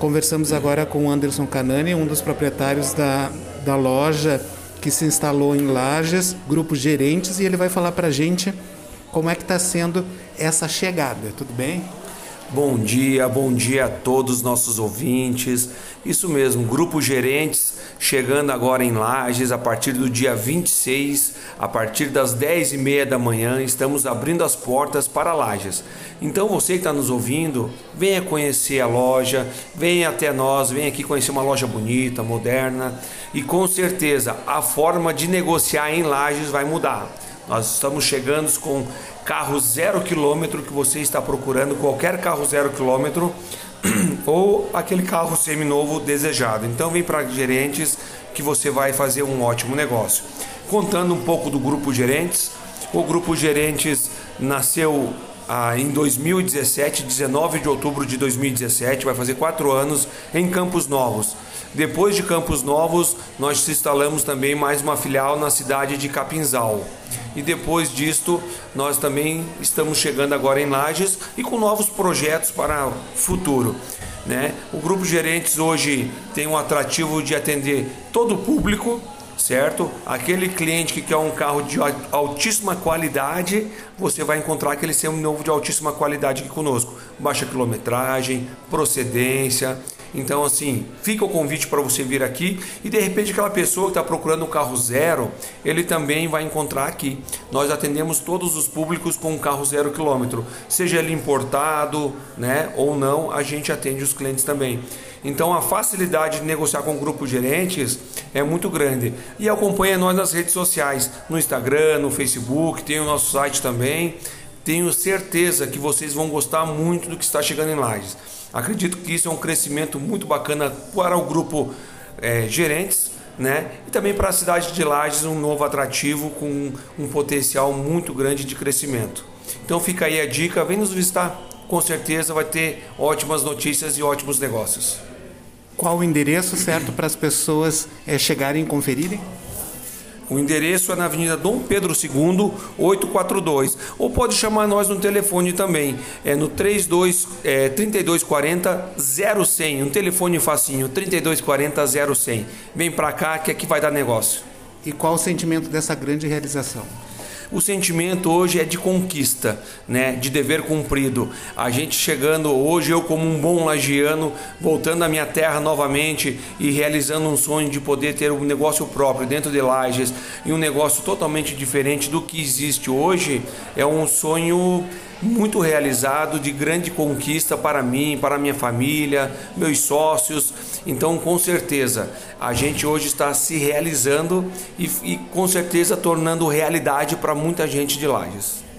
Conversamos agora com o Anderson Canani, um dos proprietários da, da loja que se instalou em Lages, Grupo Gerentes, e ele vai falar para a gente como é que está sendo essa chegada. Tudo bem? Bom dia, bom dia a todos os nossos ouvintes. Isso mesmo, Grupo Gerentes chegando agora em Lages a partir do dia 26, a partir das 10 e meia da manhã, estamos abrindo as portas para Lages. Então você que está nos ouvindo, venha conhecer a loja, venha até nós, venha aqui conhecer uma loja bonita, moderna e com certeza a forma de negociar em Lages vai mudar. Nós estamos chegando com carro zero quilômetro que você está procurando, qualquer carro zero quilômetro ou aquele carro seminovo desejado. Então vem para gerentes que você vai fazer um ótimo negócio. Contando um pouco do grupo Gerentes, o grupo Gerentes nasceu ah, em 2017, 19 de outubro de 2017, vai fazer quatro anos em Campos Novos. Depois de Campos Novos, nós instalamos também mais uma filial na cidade de Capinzal. E depois disto, nós também estamos chegando agora em Lages e com novos projetos para o futuro. Né? O grupo Gerentes hoje tem um atrativo de atender todo o público, certo? Aquele cliente que quer um carro de altíssima qualidade, você vai encontrar aquele novo de altíssima qualidade aqui conosco. Baixa quilometragem, procedência, então, assim, fica o convite para você vir aqui e de repente aquela pessoa que está procurando um carro zero, ele também vai encontrar aqui. Nós atendemos todos os públicos com um carro zero quilômetro, seja ele importado, né, ou não, a gente atende os clientes também. Então, a facilidade de negociar com grupos gerentes é muito grande. E acompanha nós nas redes sociais, no Instagram, no Facebook, tem o nosso site também. Tenho certeza que vocês vão gostar muito do que está chegando em Lages. Acredito que isso é um crescimento muito bacana para o grupo é, gerentes, né? E também para a cidade de Lages um novo atrativo com um potencial muito grande de crescimento. Então fica aí a dica, vem nos visitar. Com certeza vai ter ótimas notícias e ótimos negócios. Qual o endereço certo para as pessoas é, chegarem e conferirem? O endereço é na Avenida Dom Pedro II, 842. Ou pode chamar nós no telefone também. É no 32 é, 3240 0100. Um telefone facinho, 3240 0100. Vem para cá que aqui vai dar negócio. E qual o sentimento dessa grande realização? O sentimento hoje é de conquista, né? de dever cumprido. A gente chegando hoje, eu como um bom lagiano, voltando à minha terra novamente e realizando um sonho de poder ter um negócio próprio dentro de Lages e um negócio totalmente diferente do que existe hoje, é um sonho muito realizado, de grande conquista para mim, para minha família, meus sócios. Então, com certeza, a gente hoje está se realizando e, e com certeza tornando realidade para muita gente de Lages.